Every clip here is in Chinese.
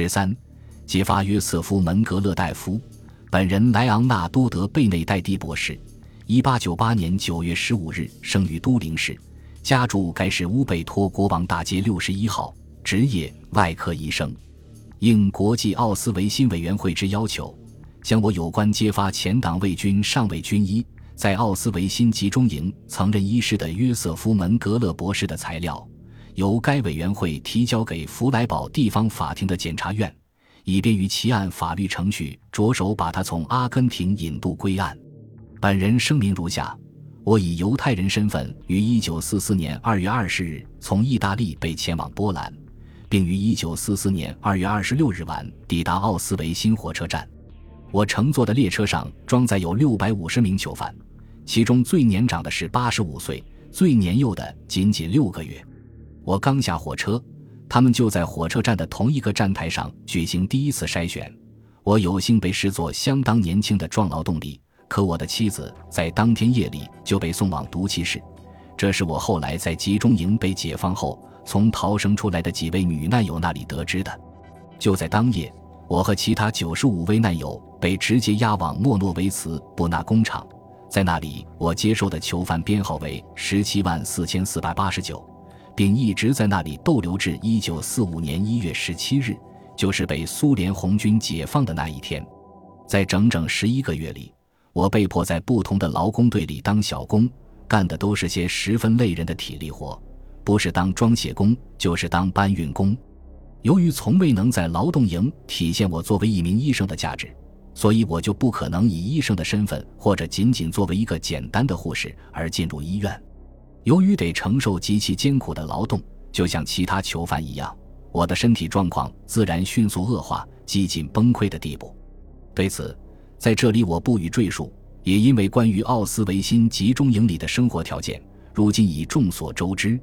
十三，揭发约瑟夫·门格勒代夫，本人莱昂纳多德·贝内代蒂博士，一八九八年九月十五日生于都灵市，家住该市乌贝托国王大街六十一号，职业外科医生。应国际奥斯维辛委员会之要求，将我有关揭发前党卫军上尉军医在奥斯维辛集中营曾任医师的约瑟夫·门格勒博士的材料，由该委员会提交给弗莱堡地方法庭的检察院，以便于其按法律程序着手把他从阿根廷引渡归案。本人声明如下：我以犹太人身份，于1944年2月20日从意大利被前往波兰。并于一九四四年二月二十六日晚抵达奥斯维辛火车站。我乘坐的列车上装载有六百五十名囚犯，其中最年长的是八十五岁，最年幼的仅仅六个月。我刚下火车，他们就在火车站的同一个站台上举行第一次筛选。我有幸被视作相当年轻的壮劳动力，可我的妻子在当天夜里就被送往毒气室。这是我后来在集中营被解放后。从逃生出来的几位女难友那里得知的，就在当夜，我和其他九十五位难友被直接押往莫诺维茨布纳工厂，在那里，我接受的囚犯编号为十七万四千四百八十九，并一直在那里逗留至一九四五年一月十七日，就是被苏联红军解放的那一天。在整整十一个月里，我被迫在不同的劳工队里当小工，干的都是些十分累人的体力活。不是当装卸工，就是当搬运工。由于从未能在劳动营体现我作为一名医生的价值，所以我就不可能以医生的身份，或者仅仅作为一个简单的护士而进入医院。由于得承受极其艰苦的劳动，就像其他囚犯一样，我的身体状况自然迅速恶化，几近崩溃的地步。对此，在这里我不予赘述，也因为关于奥斯维辛集中营里的生活条件，如今已众所周知。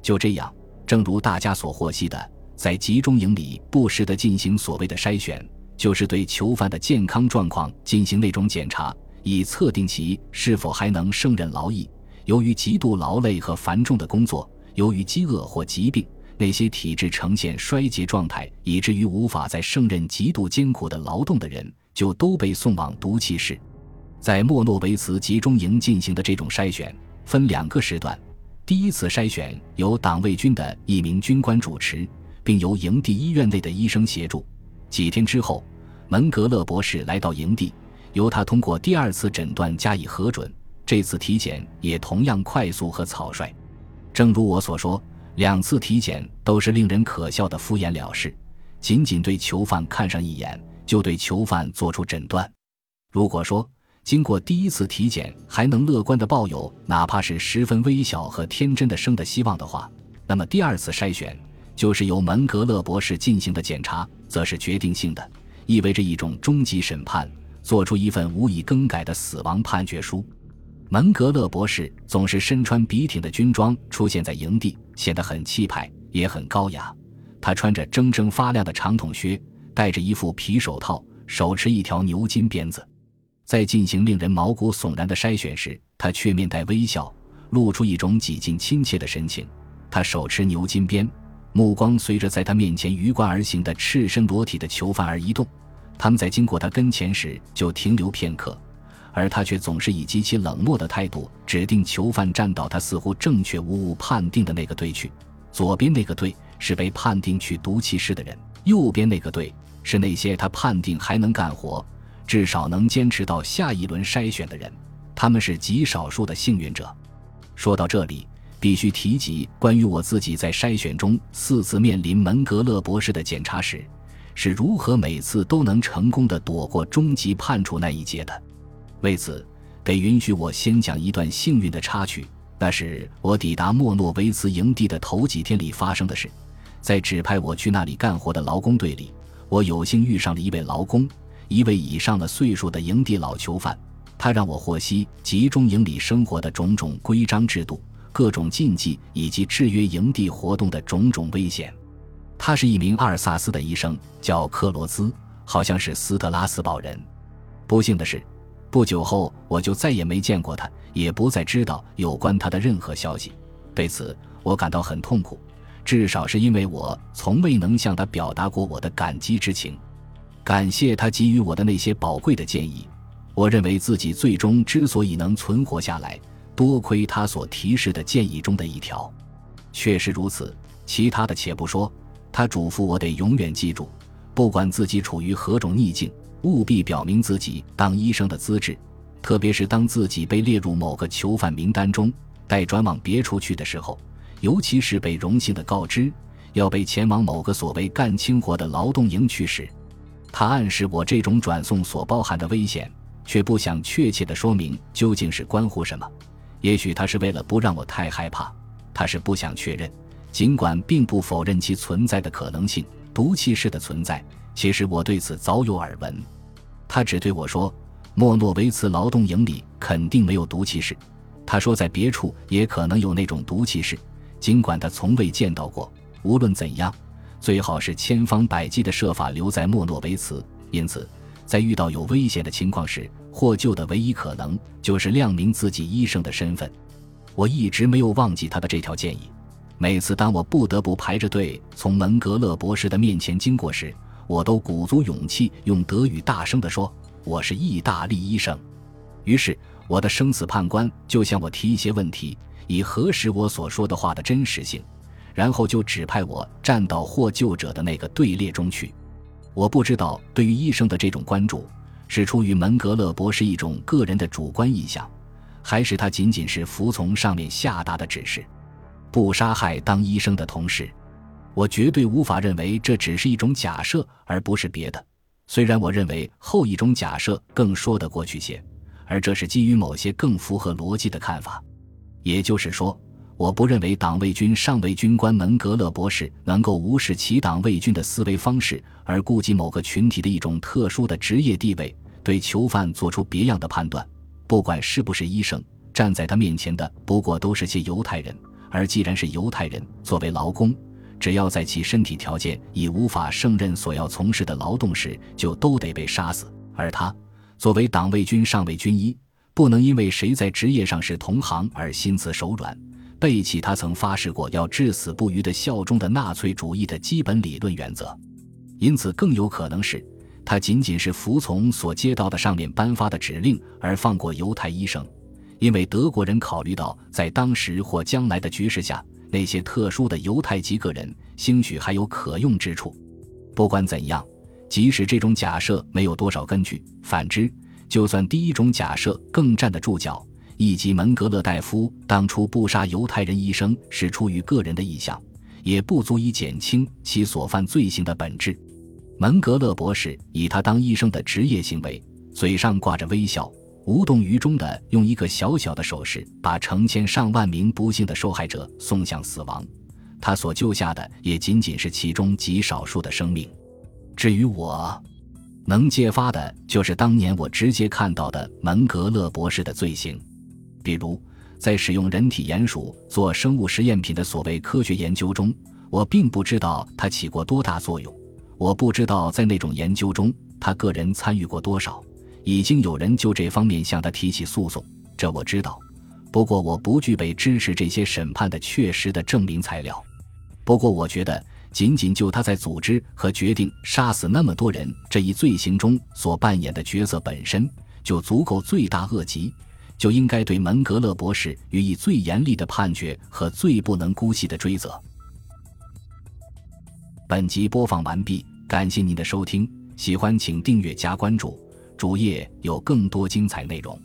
就这样，正如大家所获悉的，在集中营里不时地进行所谓的筛选，就是对囚犯的健康状况进行那种检查，以测定其是否还能胜任劳役。由于极度劳累和繁重的工作，由于饥饿或疾病，那些体质呈现衰竭状态，以至于无法再胜任极度艰苦的劳动的人，就都被送往毒气室。在莫诺维茨集中营进行的这种筛选，分两个时段。第一次筛选由党卫军的一名军官主持，并由营地医院内的医生协助。几天之后，门格勒博士来到营地，由他通过第二次诊断加以核准。这次体检也同样快速和草率。正如我所说，两次体检都是令人可笑的敷衍了事，仅仅对囚犯看上一眼，就对囚犯做出诊断。如果说，经过第一次体检还能乐观地抱有哪怕是十分微小和天真的生的希望的话，那么第二次筛选就是由门格勒博士进行的检查，则是决定性的，意味着一种终极审判，做出一份无以更改的死亡判决书。门格勒博士总是身穿笔挺的军装出现在营地，显得很气派，也很高雅。他穿着铮铮发亮的长筒靴，戴着一副皮手套，手持一条牛筋鞭子。在进行令人毛骨悚然的筛选时，他却面带微笑，露出一种几近亲切的神情。他手持牛筋鞭，目光随着在他面前鱼贯而行的赤身裸体的囚犯而移动。他们在经过他跟前时就停留片刻，而他却总是以极其冷漠的态度指定囚犯站到他似乎正确无误判定的那个队去。左边那个队是被判定去毒气室的人，右边那个队是那些他判定还能干活。至少能坚持到下一轮筛选的人，他们是极少数的幸运者。说到这里，必须提及关于我自己在筛选中四次面临门格勒博士的检查时，是如何每次都能成功的躲过终极判处那一劫的。为此，得允许我先讲一段幸运的插曲，那是我抵达莫诺维茨营地的头几天里发生的事。在指派我去那里干活的劳工队里，我有幸遇上了一位劳工。一位已上了岁数的营地老囚犯，他让我获悉集中营里生活的种种规章制度、各种禁忌以及制约营地活动的种种危险。他是一名阿尔萨斯的医生，叫克罗兹，好像是斯特拉斯堡人。不幸的是，不久后我就再也没见过他，也不再知道有关他的任何消息。对此，我感到很痛苦。至少是因为我从未能向他表达过我的感激之情。感谢他给予我的那些宝贵的建议，我认为自己最终之所以能存活下来，多亏他所提示的建议中的一条。确实如此，其他的且不说，他嘱咐我得永远记住，不管自己处于何种逆境，务必表明自己当医生的资质，特别是当自己被列入某个囚犯名单中，待转往别处去的时候，尤其是被荣幸的告知要被前往某个所谓干轻活的劳动营去时。他暗示我这种转送所包含的危险，却不想确切地说明究竟是关乎什么。也许他是为了不让我太害怕，他是不想确认，尽管并不否认其存在的可能性——毒气室的存在。其实我对此早有耳闻。他只对我说：“莫诺维茨劳动营里肯定没有毒气室。”他说在别处也可能有那种毒气室，尽管他从未见到过。无论怎样。最好是千方百计地设法留在莫诺维茨。因此，在遇到有危险的情况时，获救的唯一可能就是亮明自己医生的身份。我一直没有忘记他的这条建议。每次当我不得不排着队从门格勒博士的面前经过时，我都鼓足勇气用德语大声地说：“我是意大利医生。”于是，我的生死判官就向我提一些问题，以核实我所说的话的真实性。然后就指派我站到获救者的那个队列中去。我不知道对于医生的这种关注是出于门格勒博士一种个人的主观意向，还是他仅仅是服从上面下达的指示，不杀害当医生的同事。我绝对无法认为这只是一种假设，而不是别的。虽然我认为后一种假设更说得过去些，而这是基于某些更符合逻辑的看法。也就是说。我不认为党卫军上尉军官门格勒博士能够无视其党卫军的思维方式，而顾及某个群体的一种特殊的职业地位，对囚犯做出别样的判断。不管是不是医生，站在他面前的不过都是些犹太人。而既然是犹太人，作为劳工，只要在其身体条件已无法胜任所要从事的劳动时，就都得被杀死。而他，作为党卫军上尉军医，不能因为谁在职业上是同行而心慈手软。背弃他曾发誓过要至死不渝的效忠的纳粹主义的基本理论原则，因此更有可能是他仅仅是服从所接到的上面颁发的指令而放过犹太医生，因为德国人考虑到在当时或将来的局势下，那些特殊的犹太籍个人兴许还有可用之处。不管怎样，即使这种假设没有多少根据，反之，就算第一种假设更站得住脚。以及门格勒大夫当初不杀犹太人医生是出于个人的意向，也不足以减轻其所犯罪行的本质。门格勒博士以他当医生的职业行为，嘴上挂着微笑，无动于衷地用一个小小的手势把成千上万名不幸的受害者送向死亡。他所救下的也仅仅是其中极少数的生命。至于我，能揭发的就是当年我直接看到的门格勒博士的罪行。比如，在使用人体鼹鼠做生物实验品的所谓科学研究中，我并不知道它起过多大作用。我不知道在那种研究中他个人参与过多少。已经有人就这方面向他提起诉讼，这我知道。不过我不具备支持这些审判的确实的证明材料。不过我觉得，仅仅就他在组织和决定杀死那么多人这一罪行中所扮演的角色本身，就足够罪大恶极。就应该对门格勒博士予以最严厉的判决和最不能姑息的追责。本集播放完毕，感谢您的收听，喜欢请订阅加关注，主页有更多精彩内容。